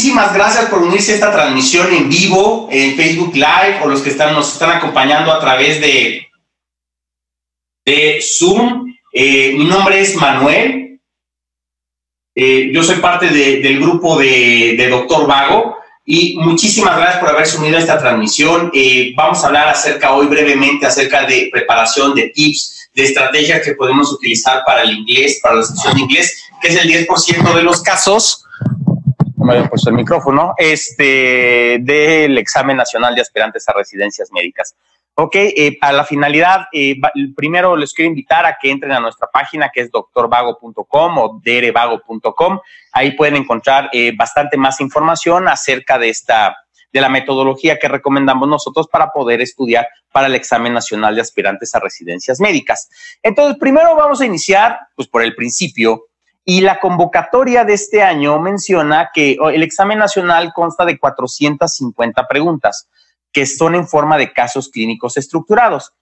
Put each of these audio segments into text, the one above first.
muchísimas gracias por unirse a esta transmisión en vivo, en Facebook Live, o los que están, nos están acompañando a través de, de Zoom. Eh, mi nombre es Manuel. Eh, yo soy parte del grupo de, Doctor Vago y muchísimas gracias por haberse unido a esta transmisión. Eh, vamos a hablar acerca hoy brevemente acerca de preparación, de tips, de estrategias que podemos utilizar para el inglés, para la sección de inglés, que es el 10% de los casos me había puesto el micrófono, este, del examen nacional de aspirantes a residencias médicas. Ok, eh, a la finalidad, eh, primero les quiero invitar a que entren a nuestra página que es doctorvago.com o derevago.com. Ahí pueden encontrar eh, bastante más información acerca de esta, de la metodología que recomendamos nosotros para poder estudiar para el examen nacional de aspirantes a residencias médicas. Entonces, primero vamos a iniciar, pues por el principio, y la convocatoria de este año menciona que oh, el examen nacional consta de 450 preguntas que son en forma de casos clínicos estructurados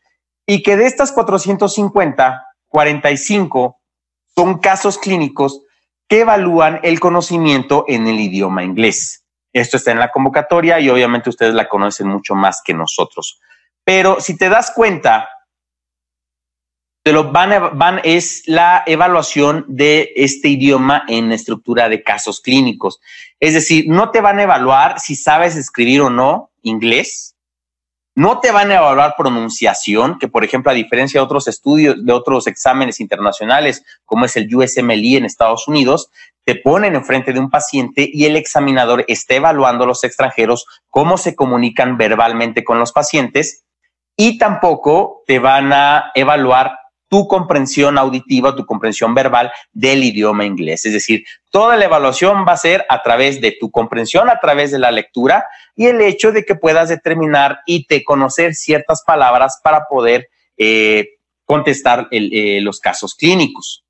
y que de estas 450, 45 son casos clínicos que evalúan el conocimiento en el idioma inglés. Esto está en la convocatoria y obviamente ustedes la conocen mucho más que nosotros. Pero si te das cuenta, lo van, van es la evaluación de este idioma en estructura de casos clínicos. Es decir, no te van a evaluar si sabes escribir o no inglés. No te van a evaluar pronunciación, que por ejemplo, a diferencia de otros estudios, de otros exámenes internacionales, como es el USMLE en Estados Unidos, te ponen enfrente de un paciente y el examinador está evaluando a los extranjeros cómo se comunican verbalmente con los pacientes y tampoco te van a evaluar tu comprensión auditiva, tu comprensión verbal del idioma inglés. Es decir, toda la evaluación va a ser a través de tu comprensión, a través de la lectura y el hecho de que puedas determinar y te conocer ciertas palabras para poder eh, contestar eh, los casos clínicos.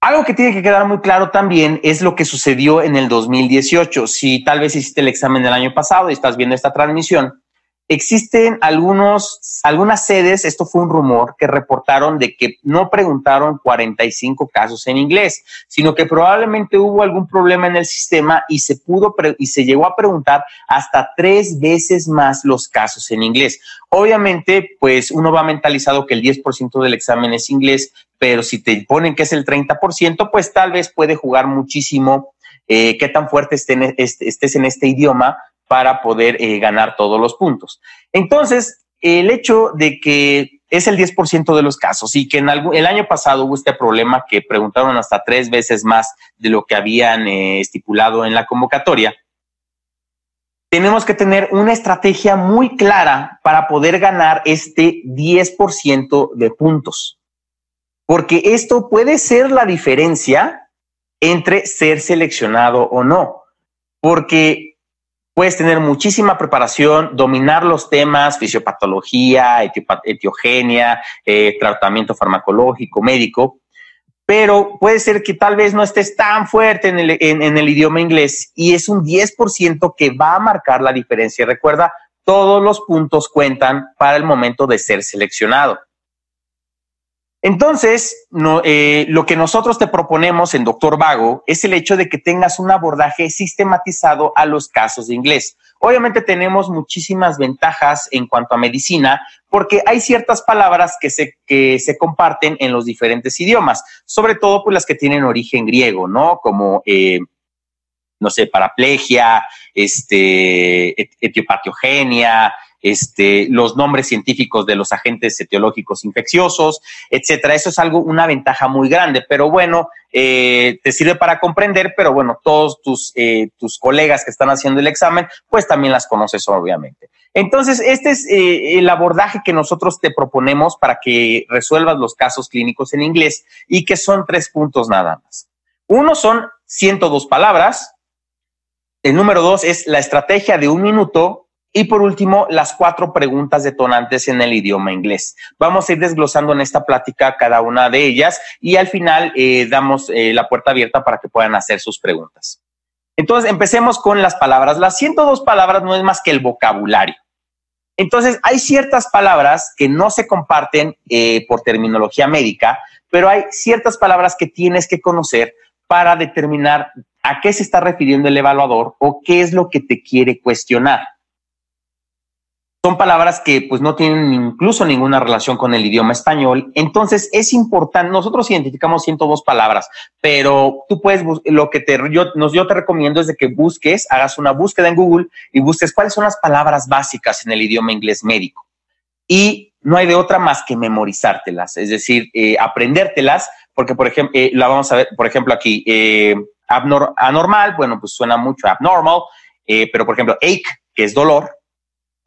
Algo que tiene que quedar muy claro también es lo que sucedió en el 2018. Si tal vez hiciste el examen del año pasado y estás viendo esta transmisión, Existen algunos, algunas sedes, esto fue un rumor, que reportaron de que no preguntaron 45 casos en inglés, sino que probablemente hubo algún problema en el sistema y se pudo y se llegó a preguntar hasta tres veces más los casos en inglés. Obviamente, pues uno va mentalizado que el 10% del examen es inglés, pero si te ponen que es el 30%, pues tal vez puede jugar muchísimo eh, qué tan fuerte estés en este idioma para poder eh, ganar todos los puntos. Entonces, el hecho de que es el 10% de los casos y que en el año pasado hubo este problema que preguntaron hasta tres veces más de lo que habían eh, estipulado en la convocatoria, tenemos que tener una estrategia muy clara para poder ganar este 10% de puntos. Porque esto puede ser la diferencia entre ser seleccionado o no. Porque puedes tener muchísima preparación, dominar los temas, fisiopatología, etiogenia, eh, tratamiento farmacológico, médico, pero puede ser que tal vez no estés tan fuerte en el, en el idioma inglés y es un 10% que va a marcar la diferencia. Recuerda, todos los puntos cuentan para el momento de ser seleccionado. Entonces, eh, lo que nosotros te proponemos en Doctor Vago es el hecho de que tengas un abordaje sistematizado a los casos de inglés. Obviamente tenemos muchísimas ventajas en cuanto a medicina porque hay ciertas palabras que se, que se comparten en los diferentes idiomas, sobre todo pues las que tienen origen griego, ¿no? Como, eh, no sé, paraplegia, este, etiopatiogenia, este, los nombres científicos de los agentes etiológicos infecciosos, etcétera. Eso es algo, una ventaja muy grande, pero bueno, eh, te sirve para comprender, pero bueno, todos tus, eh, tus colegas que están haciendo el examen, pues también las conoces obviamente. Entonces, este es eh, el abordaje que nosotros te proponemos para que resuelvas los casos clínicos en inglés y que son tres puntos nada más. Uno son 102 palabras. El número dos es la estrategia de un minuto y por último, las cuatro preguntas detonantes en el idioma inglés. Vamos a ir desglosando en esta plática cada una de ellas y al final eh, damos eh, la puerta abierta para que puedan hacer sus preguntas. Entonces, empecemos con las palabras. Las 102 palabras no es más que el vocabulario. Entonces, hay ciertas palabras que no se comparten eh, por terminología médica, pero hay ciertas palabras que tienes que conocer para determinar a qué se está refiriendo el evaluador o qué es lo que te quiere cuestionar son palabras que pues no tienen incluso ninguna relación con el idioma español. Entonces es importante, nosotros identificamos 102 palabras, pero tú puedes, lo que te, yo, yo te recomiendo es de que busques, hagas una búsqueda en Google y busques cuáles son las palabras básicas en el idioma inglés médico. Y no hay de otra más que memorizártelas, es decir, eh, aprendértelas, porque por ejemplo, eh, la vamos a ver, por ejemplo aquí, eh, anormal, bueno, pues suena mucho abnormal, pero por ejemplo, ache, que es dolor,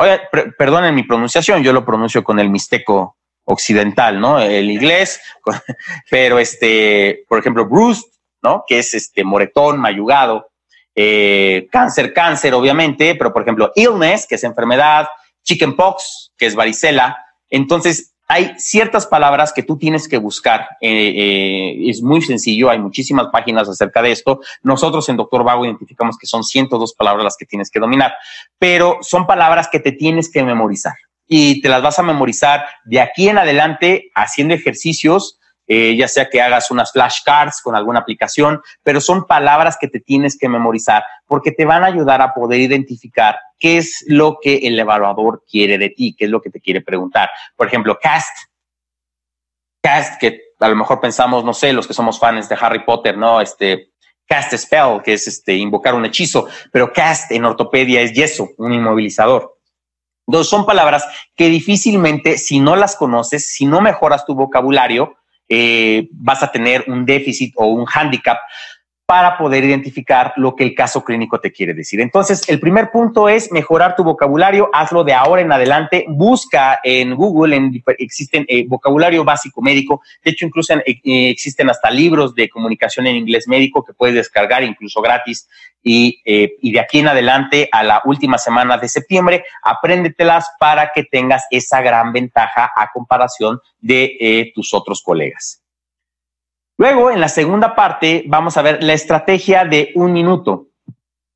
Oye, perdonen mi pronunciación, yo lo pronuncio con el mixteco occidental, ¿no? El inglés, pero este, por ejemplo, bruised, ¿no? Que es este moretón, mayugado, eh, cáncer, cáncer, obviamente, pero por ejemplo, illness, que es enfermedad, chickenpox, que es varicela. Entonces, hay ciertas palabras que tú tienes que buscar. Eh, eh, es muy sencillo, hay muchísimas páginas acerca de esto. Nosotros en Doctor Vago identificamos que son 102 palabras las que tienes que dominar, pero son palabras que te tienes que memorizar y te las vas a memorizar de aquí en adelante haciendo ejercicios eh, ya sea que hagas unas flashcards con alguna aplicación, pero son palabras que te tienes que memorizar porque te van a ayudar a poder identificar qué es lo que el evaluador quiere de ti, qué es lo que te quiere preguntar. Por ejemplo, cast. Cast, que a lo mejor pensamos, no sé, los que somos fans de Harry Potter, ¿no? Este, cast spell, que es este, invocar un hechizo, pero cast en ortopedia es yeso, un inmovilizador. Entonces, son palabras que difícilmente, si no las conoces, si no mejoras tu vocabulario, eh, vas a tener un déficit o un hándicap para poder identificar lo que el caso clínico te quiere decir. Entonces, el primer punto es mejorar tu vocabulario, hazlo de ahora en adelante, busca en Google, en, existen eh, vocabulario básico médico, de hecho incluso eh, existen hasta libros de comunicación en inglés médico que puedes descargar incluso gratis y, eh, y de aquí en adelante a la última semana de septiembre, apréndetelas para que tengas esa gran ventaja a comparación de tus otros colegas. Luego, en la segunda parte, vamos a ver la estrategia de un minuto.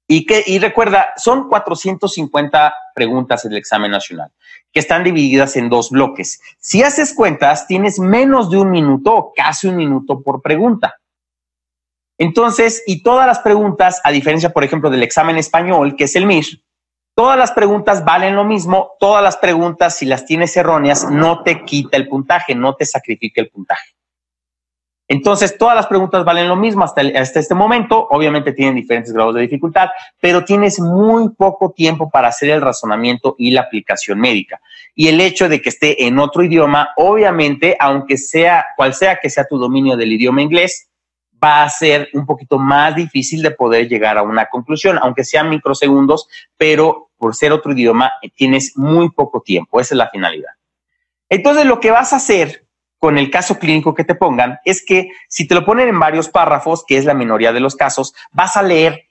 Y, que, y recuerda, son 450 preguntas el examen nacional, que están divididas en dos bloques. Si haces cuentas, tienes menos de un minuto o casi un minuto por pregunta. Entonces, y todas las preguntas, a diferencia, por ejemplo, del examen español, que es el MIR, todas las preguntas valen lo mismo, todas las preguntas, si las tienes erróneas, no te quita el puntaje, no te sacrifica el puntaje. Entonces, todas las preguntas valen lo mismo hasta, este momento. Obviamente tienen diferentes grados de dificultad, pero tienes muy poco tiempo para hacer el razonamiento y la aplicación médica. Y el hecho de que esté en otro idioma, obviamente, aunque sea cual sea que sea tu dominio del idioma inglés, va a ser un poquito más difícil de poder llegar a una conclusión, aunque sean microsegundos, pero por ser otro idioma tienes muy poco tiempo. Esa es la finalidad. Entonces, lo que vas a hacer con el caso clínico que te pongan es que si te lo ponen en varios párrafos, que es la minoría de los casos, vas a leer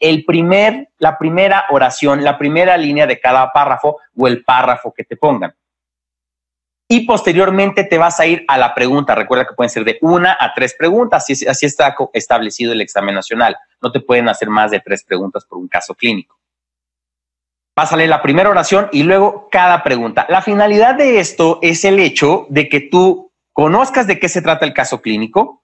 la primera oración, la primera línea de cada párrafo o el párrafo que te pongan. Y posteriormente te vas a ir a la pregunta. Recuerda que pueden ser de una a tres preguntas. Así está establecido el examen nacional. No te pueden hacer más de tres preguntas por un caso clínico. Vas a leer la primera oración y luego cada pregunta. La finalidad de esto es el hecho de que tú conozcas de qué se trata el caso clínico,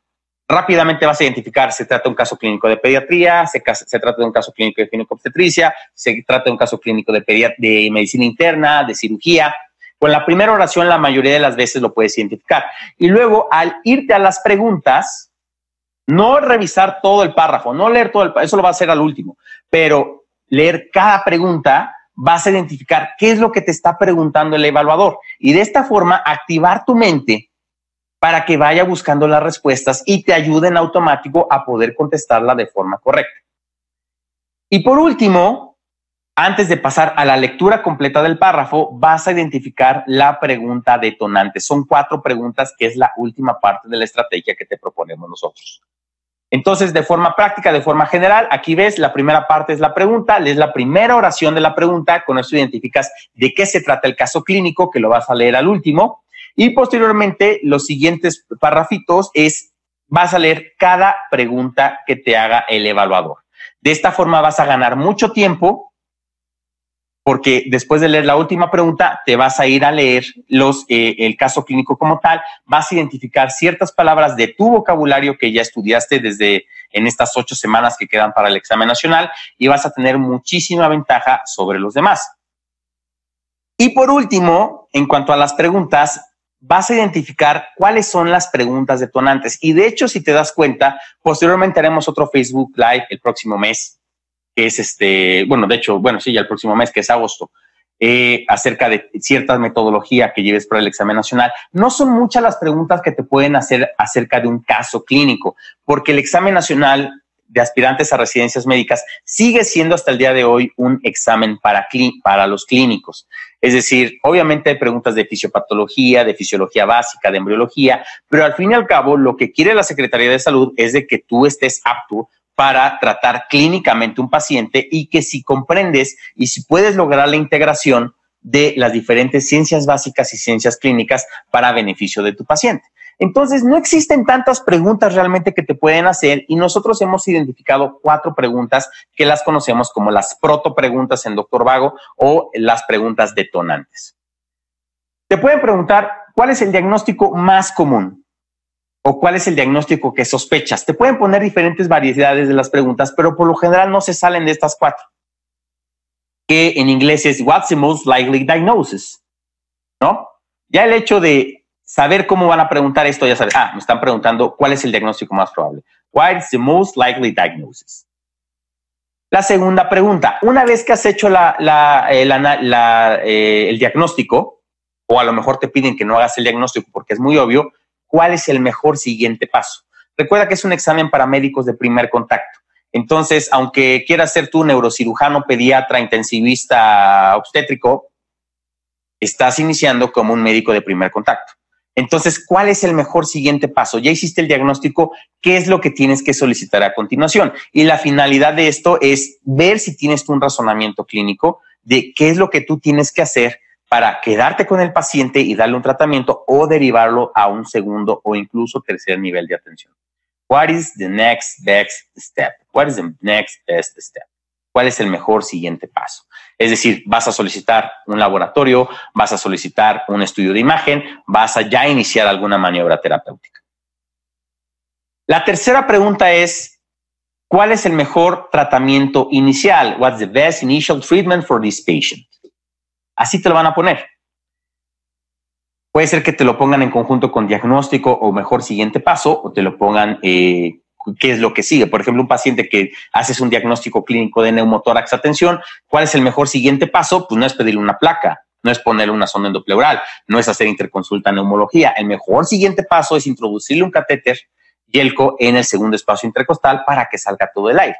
rápidamente vas a identificar, se trata de un caso clínico de pediatría, se, trata de un caso clínico de ginecobstetricia, se trata de un caso clínico de, de medicina interna, de cirugía. Con la primera oración la mayoría de las veces lo puedes identificar. Y luego al irte a las preguntas, no revisar todo el párrafo, no leer todo el párrafo, eso lo va a hacer al último, pero leer cada pregunta vas a identificar qué es lo que te está preguntando el evaluador y de esta forma activar tu mente para que vaya buscando las respuestas y te ayude en automático a poder contestarla de forma correcta. Y por último, antes de pasar a la lectura completa del párrafo, vas a identificar la pregunta detonante. Son cuatro preguntas que es la última parte de la estrategia que te proponemos nosotros. Entonces, de forma práctica, de forma general, aquí ves, la primera parte es la pregunta, lees la primera oración de la pregunta, con eso identificas de qué se trata el caso clínico, que lo vas a leer al último. Y posteriormente, los siguientes párrafitos es, vas a leer cada pregunta que te haga el evaluador. De esta forma vas a ganar mucho tiempo porque después de leer la última pregunta, te vas a ir a leer eh, el caso clínico como tal, vas a identificar ciertas palabras de tu vocabulario que ya estudiaste desde en estas ocho semanas que quedan para el examen nacional y vas a tener muchísima ventaja sobre los demás. Y por último, en cuanto a las preguntas, vas a identificar cuáles son las preguntas detonantes. Y de hecho, si te das cuenta, posteriormente haremos otro Facebook Live el próximo mes, que es este, bueno, de hecho, bueno, sí, ya el próximo mes, que es agosto, eh, acerca de cierta metodología que lleves para el examen nacional. No son muchas las preguntas que te pueden hacer acerca de un caso clínico, porque el examen nacional de aspirantes a residencias médicas sigue siendo hasta el día de hoy un examen para, para los clínicos. Es decir, obviamente hay preguntas de fisiopatología, de fisiología básica, de embriología, pero al fin y al cabo lo que quiere la Secretaría de Salud es de que tú estés apto para tratar clínicamente un paciente y que si comprendes y si puedes lograr la integración de las diferentes ciencias básicas y ciencias clínicas para beneficio de tu paciente. Entonces, no existen tantas preguntas realmente que te pueden hacer y nosotros hemos identificado cuatro preguntas que las conocemos como las proto preguntas en Doctor Vago o las preguntas detonantes. Te pueden preguntar cuál es el diagnóstico más común o cuál es el diagnóstico que sospechas. Te pueden poner diferentes variedades de las preguntas, pero por lo general no se salen de estas cuatro, que en inglés es What's the most likely diagnosis? ¿No? Ya el hecho de saber cómo van a preguntar esto, ya sabes, ah, me están preguntando cuál es el diagnóstico más probable. What is the most likely diagnosis? La segunda pregunta, una vez que has hecho la, eh, eh, el diagnóstico, o a lo mejor te piden que no hagas el diagnóstico porque es muy obvio, ¿cuál es el mejor siguiente paso? Recuerda que es un examen para médicos de primer contacto. Entonces, aunque quieras ser tú neurocirujano, pediatra, intensivista, obstétrico, estás iniciando como un médico de primer contacto. Entonces, ¿cuál es el mejor siguiente paso? Ya hiciste el diagnóstico, ¿qué es lo que tienes que solicitar a continuación? Y la finalidad de esto es ver si tienes un razonamiento clínico de qué es lo que tú tienes que hacer para quedarte con el paciente y darle un tratamiento o derivarlo a un segundo o incluso tercer nivel de atención. What is the next best step? What is the next best step? ¿Cuál es el mejor siguiente paso? Es decir, vas a solicitar un laboratorio, vas a solicitar un estudio de imagen, vas a ya iniciar alguna maniobra terapéutica. La tercera pregunta es, ¿cuál es el mejor tratamiento inicial? What's the best initial treatment for this patient? Así te lo van a poner. Puede ser que te lo pongan en conjunto con diagnóstico o mejor siguiente paso, o te lo pongan eh, qué es lo que sigue. Por ejemplo, un paciente que haces un diagnóstico clínico de neumotórax, atención, ¿cuál es el mejor siguiente paso? Pues no es pedirle una placa, no es ponerle una sonda endopleural, no es hacer interconsulta neumología. El mejor siguiente paso es introducirle un catéter yelco en el segundo espacio intercostal para que salga todo el aire.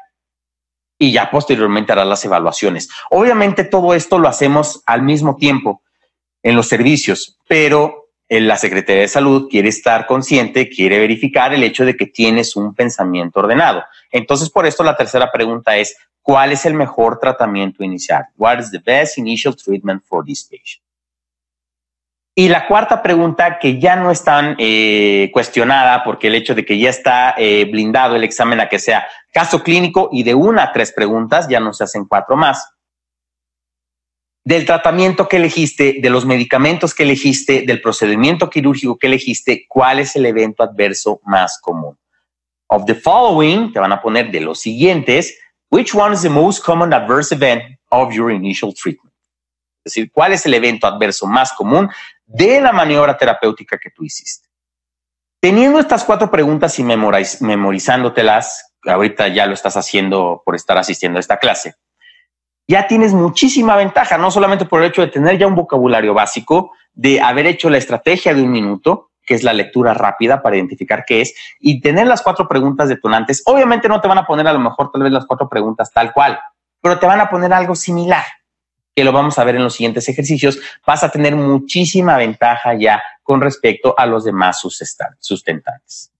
Y ya posteriormente hará las evaluaciones. Obviamente todo esto lo hacemos al mismo tiempo en los servicios, pero la Secretaría de Salud quiere estar consciente, quiere verificar el hecho de que tienes un pensamiento ordenado. Entonces, por esto la tercera pregunta es, ¿cuál es el mejor tratamiento inicial? What is the best initial treatment for this patient? Y la cuarta pregunta, que ya no es tan eh, cuestionada, porque el hecho de que ya está eh, blindado el examen a que sea caso clínico y de una a tres preguntas, ya no se hacen cuatro más del tratamiento que elegiste, de los medicamentos que elegiste, del procedimiento quirúrgico que elegiste, cuál es el evento adverso más común. Of the following, te van a poner de los siguientes, which one is the most common adverse event of your initial treatment? Es decir, cuál es el evento adverso más común de la maniobra terapéutica que tú hiciste. Teniendo estas cuatro preguntas y memorizándotelas, ahorita ya lo estás haciendo por estar asistiendo a esta clase, ya tienes muchísima ventaja, no solamente por el hecho de tener ya un vocabulario básico, de haber hecho la estrategia de un minuto, que es la lectura rápida para identificar qué es, y tener las cuatro preguntas detonantes. Obviamente no te van a poner a lo mejor tal vez las cuatro preguntas tal cual, pero te van a poner algo similar, que lo vamos a ver en los siguientes ejercicios. Vas a tener muchísima ventaja ya con respecto a los demás sustentantes.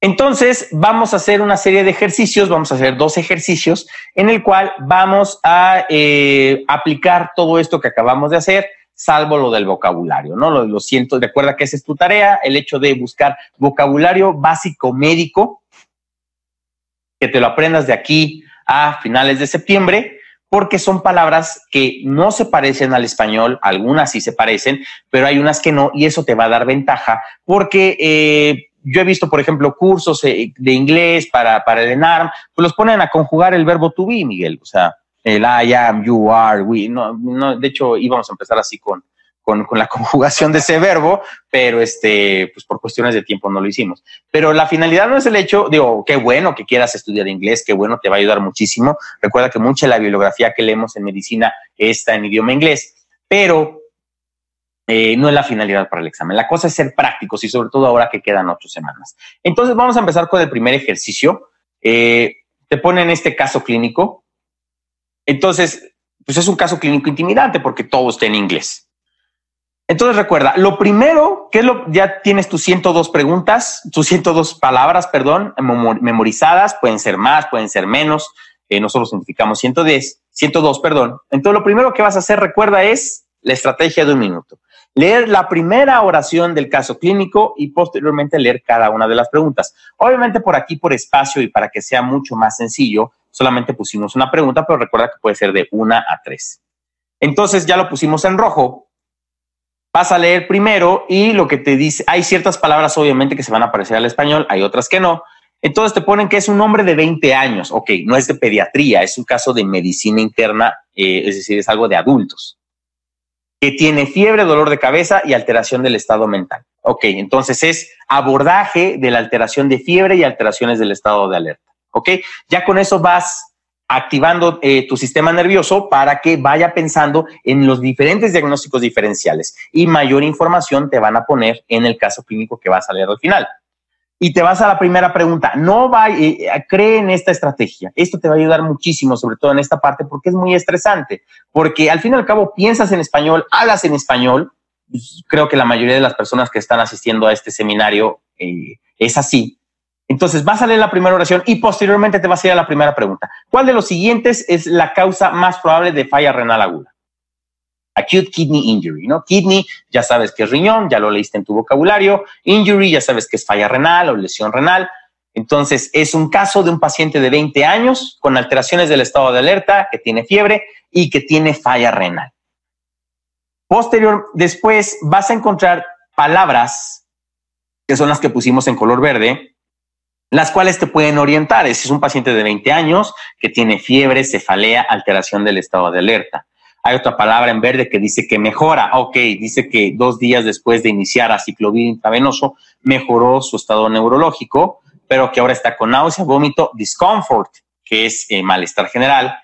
Entonces, vamos a hacer una serie de ejercicios, vamos a hacer dos ejercicios en el cual vamos a eh, aplicar todo esto que acabamos de hacer, salvo lo del vocabulario, ¿no? Lo, lo siento, recuerda que esa es tu tarea, el hecho de buscar vocabulario básico médico, que te lo aprendas de aquí a finales de septiembre, porque son palabras que no se parecen al español, algunas sí se parecen, pero hay unas que no, y eso te va a dar ventaja, porque eh, yo he visto, por ejemplo, cursos eh, de inglés para, para el ENARM, pues los ponen a conjugar el verbo to be, Miguel, o sea, el I am, you are, we, no, no, de hecho íbamos a empezar así con, con, la conjugación de ese verbo, pero este, pues por cuestiones de tiempo no lo hicimos. Pero la finalidad no es el hecho, digo, qué bueno que quieras estudiar inglés, qué bueno, te va a ayudar muchísimo. Recuerda que mucha de la bibliografía que leemos en medicina está en idioma inglés, pero eh, no es la finalidad para el examen. La cosa es ser prácticos y sobre todo ahora que quedan ocho semanas. Entonces vamos a empezar con el primer ejercicio. Eh, te pone en este caso clínico. Entonces, pues es un caso clínico intimidante porque todo está en inglés. Entonces recuerda, lo primero, que es lo, ya tienes tus 102 preguntas, tus 102 palabras, perdón, memorizadas, pueden ser más, pueden ser menos, eh, nosotros significamos 110, 102, perdón. Entonces lo primero que vas a hacer, recuerda, es la estrategia de un minuto. Leer la primera oración del caso clínico y posteriormente leer cada una de las preguntas. Obviamente por aquí, por espacio y para que sea mucho más sencillo, solamente pusimos una pregunta, pero recuerda que puede ser de una a tres. Entonces ya lo pusimos en rojo, vas a leer primero y lo que te dice, hay ciertas palabras obviamente que se van a parecer al español, hay otras que no. Entonces te ponen que es un hombre de 20 años. Ok, no es de pediatría, es un caso de medicina interna, eh, es decir, es algo de adultos. Que tiene fiebre, dolor de cabeza y alteración del estado mental. Ok, entonces es abordaje de la alteración de fiebre y alteraciones del estado de alerta. Ok, ya con eso vas activando eh, tu sistema nervioso para que vaya pensando en los diferentes diagnósticos diferenciales y mayor información te van a poner en el caso clínico que vas a leer al final. Y te vas a la primera pregunta. No va, eh, cree en esta estrategia. Esto te va a ayudar muchísimo, sobre todo en esta parte, porque es muy estresante. Porque al fin y al cabo piensas en español, hablas en español. Creo que la mayoría de las personas que están asistiendo a este seminario eh, es así entonces vas a leer la primera oración y posteriormente te vas a ir a la primera pregunta. ¿Cuál de los siguientes es la causa más probable de falla renal aguda? Acute kidney injury, ¿no? Kidney, ya sabes que es riñón, ya lo leíste en tu vocabulario. Injury, ya sabes que es falla renal o lesión renal. Entonces, es un caso de un paciente de 20 años con alteraciones del estado de alerta, que tiene fiebre y que tiene falla renal. Posterior, después vas a encontrar palabras que son las que pusimos en color verde, las cuales te pueden orientar. Es un paciente de 20 años que tiene fiebre, cefalea, alteración del estado de alerta. Hay otra palabra en verde que dice que mejora. Ok, dice que dos días después de iniciar aciclovir intravenoso mejoró su estado neurológico, pero que ahora está con náusea, vómito, discomfort, que es eh, malestar general.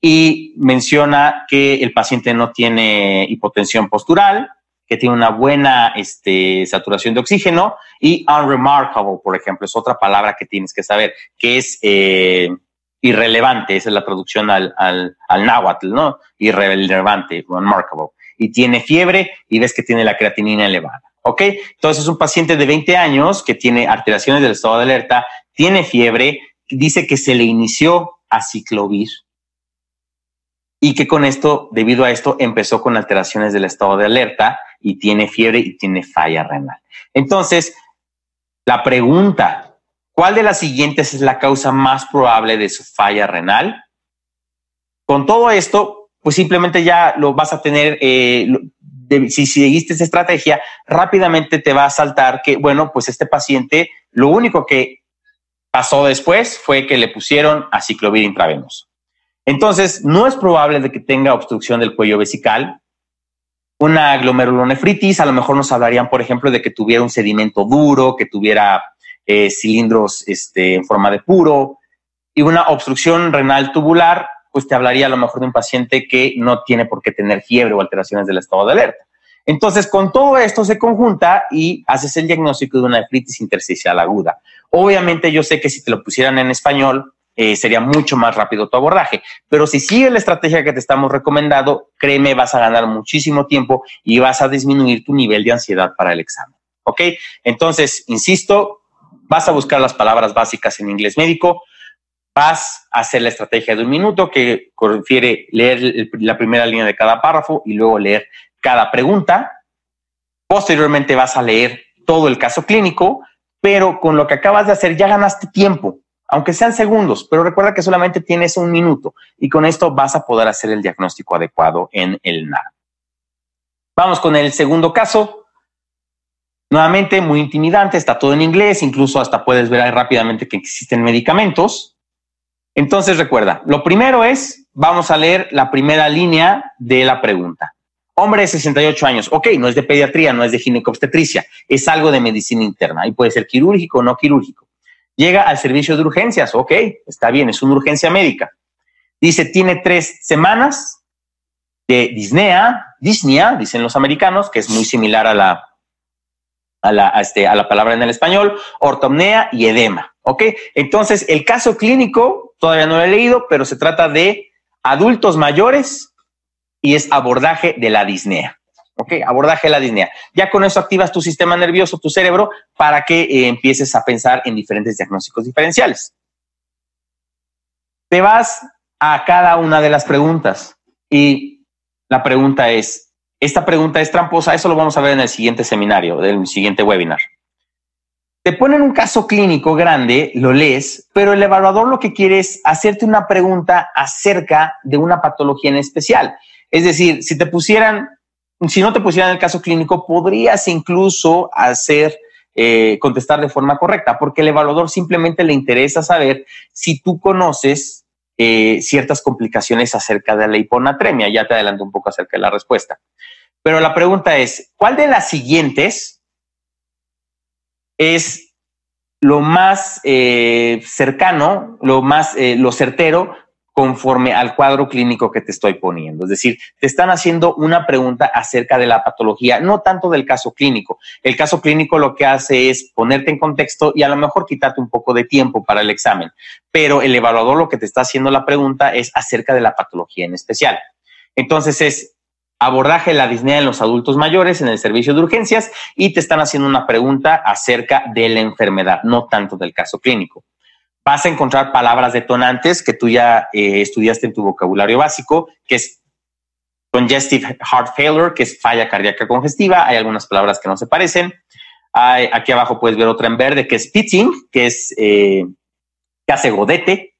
Y menciona que el paciente no tiene hipotensión postural, que tiene una buena este, saturación de oxígeno y unremarkable, por ejemplo, es otra palabra que tienes que saber, que es eh, irrelevante, esa es la traducción al, al, al náhuatl, ¿no? Irrelevante, unremarkable. Y tiene fiebre y ves que tiene la creatinina elevada. ¿Ok? Entonces es un paciente de 20 años que tiene alteraciones del estado de alerta, tiene fiebre, dice que se le inició a ciclovir, y que con esto, debido a esto, empezó con alteraciones del estado de alerta y tiene fiebre y tiene falla renal. Entonces, la pregunta, ¿cuál de las siguientes es la causa más probable de su falla renal? Con todo esto, pues simplemente ya lo vas a tener, eh, si seguiste esa estrategia, rápidamente te va a saltar que, bueno, pues este paciente, lo único que pasó después fue que le pusieron aciclovir intravenoso. Entonces, no es probable de que tenga obstrucción del cuello vesical. Una glomerulonefritis, a lo mejor nos hablarían, por ejemplo, de que tuviera un sedimento duro, que tuviera eh, cilindros este, en forma de puro. Y una obstrucción renal tubular, pues te hablaría a lo mejor de un paciente que no tiene por qué tener fiebre o alteraciones del estado de alerta. Entonces, con todo esto se conjunta y haces el diagnóstico de una nefritis intersticial aguda. Obviamente, yo sé que si te lo pusieran en español, eh, sería mucho más rápido tu abordaje. Pero si sigues la estrategia que te estamos recomendando, créeme, vas a ganar muchísimo tiempo y vas a disminuir tu nivel de ansiedad para el examen. ¿Ok? Entonces, insisto, vas a buscar las palabras básicas en inglés médico, vas a hacer la estrategia de un minuto que refiere leer la primera línea de cada párrafo y luego leer cada pregunta. Posteriormente vas a leer todo el caso clínico, pero con lo que acabas de hacer ya ganaste tiempo aunque sean segundos, pero recuerda que solamente tienes un minuto y con esto vas a poder hacer el diagnóstico adecuado en el NAR. Vamos con el segundo caso. Nuevamente, muy intimidante, está todo en inglés, incluso hasta puedes ver ahí rápidamente que existen medicamentos. Entonces, recuerda, lo primero es, vamos a leer la primera línea de la pregunta. Hombre de 68 años, ok, no es de pediatría, no es de ginecobstetricia, es algo de medicina interna y puede ser quirúrgico o no quirúrgico. Llega al servicio de urgencias, ok, está bien, es una urgencia médica. Dice, tiene tres semanas de disnea, disnea, dicen los americanos, que es muy similar a la, a la, este, a la palabra en el español, ortomnea y edema, ok. Entonces, el caso clínico, todavía no lo he leído, pero se trata de adultos mayores y es abordaje de la disnea. ¿ok? Abordaje de la disnea. Ya con eso activas tu sistema nervioso, tu cerebro, para que eh, empieces a pensar en diferentes diagnósticos diferenciales. Te vas a cada una de las preguntas y la pregunta es, esta pregunta es tramposa, eso lo vamos a ver en el siguiente seminario, del siguiente webinar. Te ponen un caso clínico grande, lo lees, pero el evaluador lo que quiere es hacerte una pregunta acerca de una patología en especial. Es decir, si te pusieran, si no te pusieran el caso clínico, podrías incluso hacer, eh, contestar de forma correcta, porque el evaluador simplemente le interesa saber si tú conoces eh, ciertas complicaciones acerca de la hiponatremia. Ya te adelanto un poco acerca de la respuesta. Pero la pregunta es, ¿cuál de las siguientes es lo más eh, cercano, lo más, lo certero conforme al cuadro clínico que te estoy poniendo. Es decir, te están haciendo una pregunta acerca de la patología, no tanto del caso clínico. El caso clínico lo que hace es ponerte en contexto y a lo mejor quitarte un poco de tiempo para el examen, pero el evaluador lo que te está haciendo la pregunta es acerca de la patología en especial. Entonces es abordaje de la disnea en los adultos mayores en el servicio de urgencias y te están haciendo una pregunta acerca de la enfermedad, no tanto del caso clínico vas a encontrar palabras detonantes que tú ya eh, estudiaste en tu vocabulario básico, que es congestive heart failure, que es falla cardíaca congestiva. Hay algunas palabras que no se parecen. aquí abajo puedes ver otra en verde, que es pitching, que es eh, que hace godete.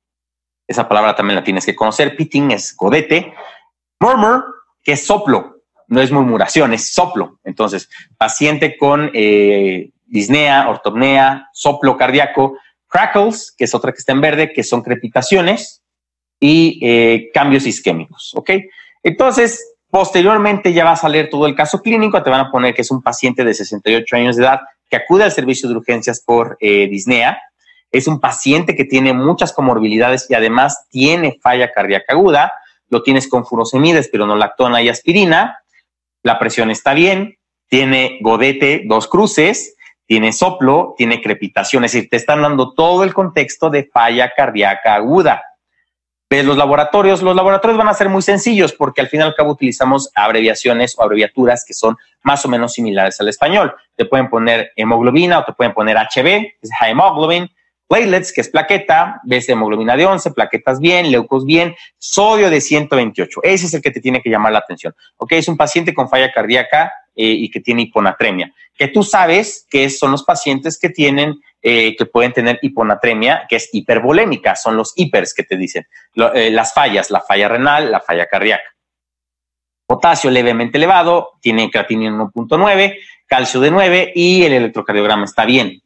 Esa palabra también la tienes que conocer. Pitching es godete. Murmur, que es soplo. No es murmuración, es soplo. Entonces, paciente con eh, disnea, ortopnea, soplo cardíaco, crackles, que es otra que está en verde, que son crepitaciones y eh, cambios isquémicos, ¿ok? Entonces, posteriormente ya vas a leer todo el caso clínico, te van a poner que es un paciente de 68 años de edad que acude al servicio de urgencias por eh, disnea, es un paciente que tiene muchas comorbilidades y además tiene falla cardíaca aguda, lo tienes con furosemides, pero no lactona y aspirina, la presión está bien, tiene godete, dos cruces, tiene soplo, tiene crepitación, es decir, te están dando todo el contexto de falla cardíaca aguda. ¿Ves los laboratorios? Los laboratorios van a ser muy sencillos porque al fin y al cabo utilizamos abreviaciones o abreviaturas que son más o menos similares al español. Te pueden poner hemoglobina o te pueden poner HB, es hemoglobin, platelets, que es plaqueta, ves hemoglobina de 11, plaquetas bien, leucos bien, sodio de 128. Ese es el que te tiene que llamar la atención. Ok, es un paciente con falla cardíaca eh, y que tiene hiponatremia, que tú sabes que son los pacientes que tienen, eh, que pueden tener hiponatremia, que es hipervolémica, son los hipers que te dicen, eh, las fallas, la falla renal, la falla cardíaca. Potasio levemente elevado, tiene creatinina 1.9, calcio de 9 y el electrocardiograma está bien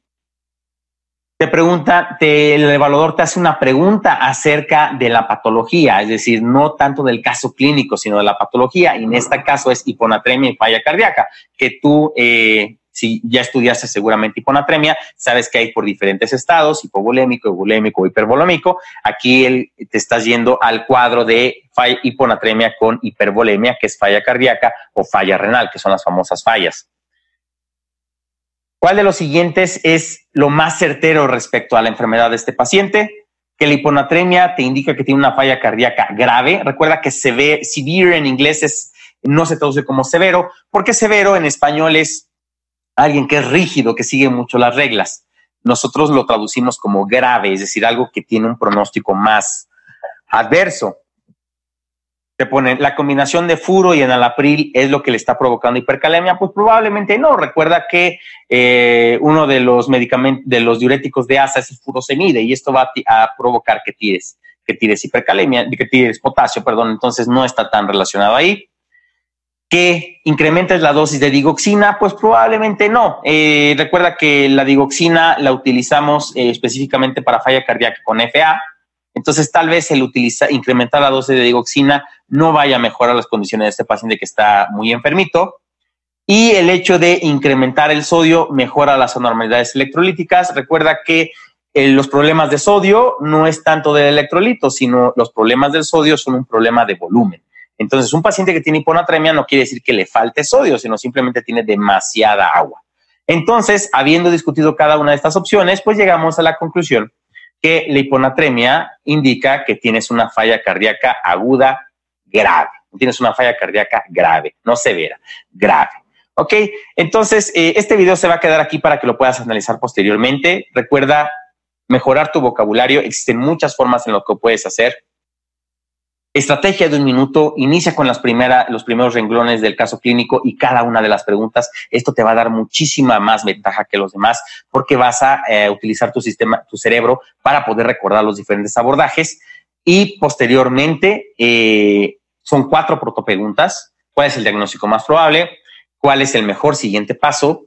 te pregunta, el evaluador te hace una pregunta acerca de la patología, es decir, no tanto del caso clínico, sino de la patología. Y en este caso es hiponatremia y falla cardíaca, que tú, eh, si ya estudiaste seguramente hiponatremia, sabes que hay por diferentes estados, hipovolémico, hipovolémico, hipervolémico. Aquí te estás yendo al cuadro de hiponatremia con hipervolemia, que es falla cardíaca, o falla renal, que son las famosas fallas. ¿Cuál de los siguientes es lo más certero respecto a la enfermedad de este paciente? Que la hiponatremia te indica que tiene una falla cardíaca grave. Recuerda que se ve severe en inglés es, no se traduce como severo, porque severo en español es alguien que es rígido, que sigue mucho las reglas. Nosotros lo traducimos como grave, es decir, algo que tiene un pronóstico más adverso. Te ponen la combinación de furo y enalapril es lo que le está provocando hipercalemia, pues probablemente no. Recuerda que eh, uno de los medicamentos, de los diuréticos de asa es el furosemide y esto va a, provocar que tires, que tires hipercalemia, que tires potasio, perdón. Entonces no está tan relacionado ahí. ¿Que incrementes la dosis de digoxina? Pues probablemente no. Eh, recuerda que la digoxina la utilizamos eh, específicamente para falla cardíaca con FA entonces, tal vez el utilizar, incrementar la dosis de digoxina no vaya a mejorar las condiciones de este paciente que está muy enfermito. Y el hecho de incrementar el sodio mejora las anormalidades electrolíticas. Recuerda que eh, los problemas de sodio no es tanto del electrolito, sino los problemas del sodio son un problema de volumen. Entonces, un paciente que tiene hiponatremia no quiere decir que le falte sodio, sino simplemente tiene demasiada agua. Entonces, habiendo discutido cada una de estas opciones, pues llegamos a la conclusión que la hiponatremia indica que tienes una falla cardíaca aguda grave. Tienes una falla cardíaca grave, no severa, grave. ¿Ok? Entonces, eh, este video se va a quedar aquí para que lo puedas analizar posteriormente. Recuerda mejorar tu vocabulario. Existen muchas formas en lo que puedes hacer. Estrategia de un minuto, inicia con las primeras, los primeros renglones del caso clínico y cada una de las preguntas. Esto te va a dar muchísima más ventaja que los demás porque vas a eh, utilizar tu sistema, tu cerebro para poder recordar los diferentes abordajes y posteriormente eh, son cuatro protopreguntas. ¿Cuál es el diagnóstico más probable? ¿Cuál es el mejor siguiente paso?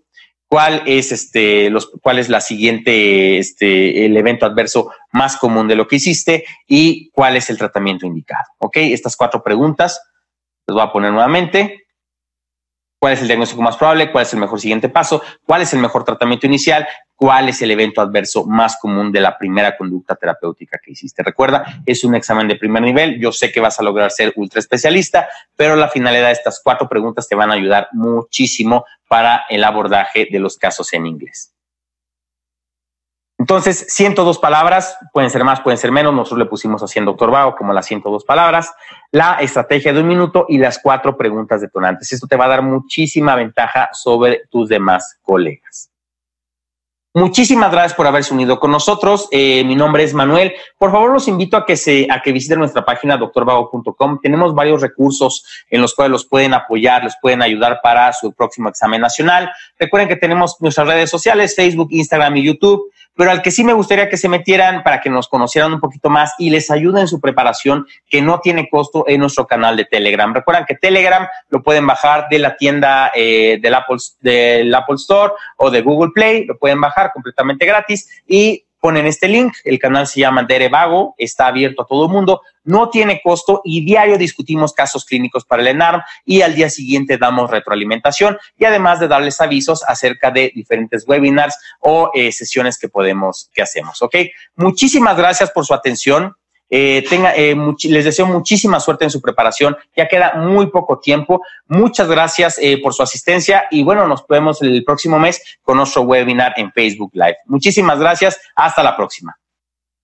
Cuál es este cuál es la siguiente este el evento adverso más común de lo que hiciste y cuál es el tratamiento indicado. ¿Ok? Estas cuatro preguntas las voy a poner nuevamente cuál es el diagnóstico más probable, cuál es el mejor siguiente paso, cuál es el mejor tratamiento inicial, cuál es el evento adverso más común de la primera conducta terapéutica que hiciste. Recuerda, es un examen de primer nivel. Yo sé que vas a lograr ser ultra especialista, pero la finalidad de estas cuatro preguntas te van a ayudar muchísimo para el abordaje de los casos en inglés. Entonces, 102 palabras, pueden ser más, pueden ser menos. Nosotros le pusimos así en Doctor Vago como las 102 palabras, la estrategia de un minuto y las cuatro preguntas detonantes. Esto te va a dar muchísima ventaja sobre tus demás colegas. Muchísimas gracias por haberse unido con nosotros. Eh, mi nombre es Manuel. Por favor, los invito a que se a que visiten nuestra página doctorvago.com. Tenemos varios recursos en los cuales los pueden apoyar, les pueden ayudar para su próximo examen nacional. Recuerden que tenemos nuestras redes sociales, Facebook, Instagram y YouTube pero al que sí me gustaría que se metieran para que nos conocieran un poquito más y les ayude en su preparación, que no tiene costo en nuestro canal de Telegram. Recuerden que Telegram lo pueden bajar de la tienda eh, del, Apple, del Apple Store o de Google Play, lo pueden bajar completamente gratis y ponen este link, el canal se llama Dere Vago, está abierto a todo el mundo, no tiene costo y diario discutimos casos clínicos para el ENARM y al día siguiente damos retroalimentación y además de darles avisos acerca de diferentes webinars o eh, sesiones que podemos, que hacemos, ¿ok? Muchísimas gracias por su atención. Eh, tenga, eh, les deseo muchísima suerte en su preparación. Ya queda muy poco tiempo. Muchas gracias eh, por su asistencia y bueno, nos vemos el próximo mes con nuestro webinar en Facebook Live. Muchísimas gracias. Hasta la próxima.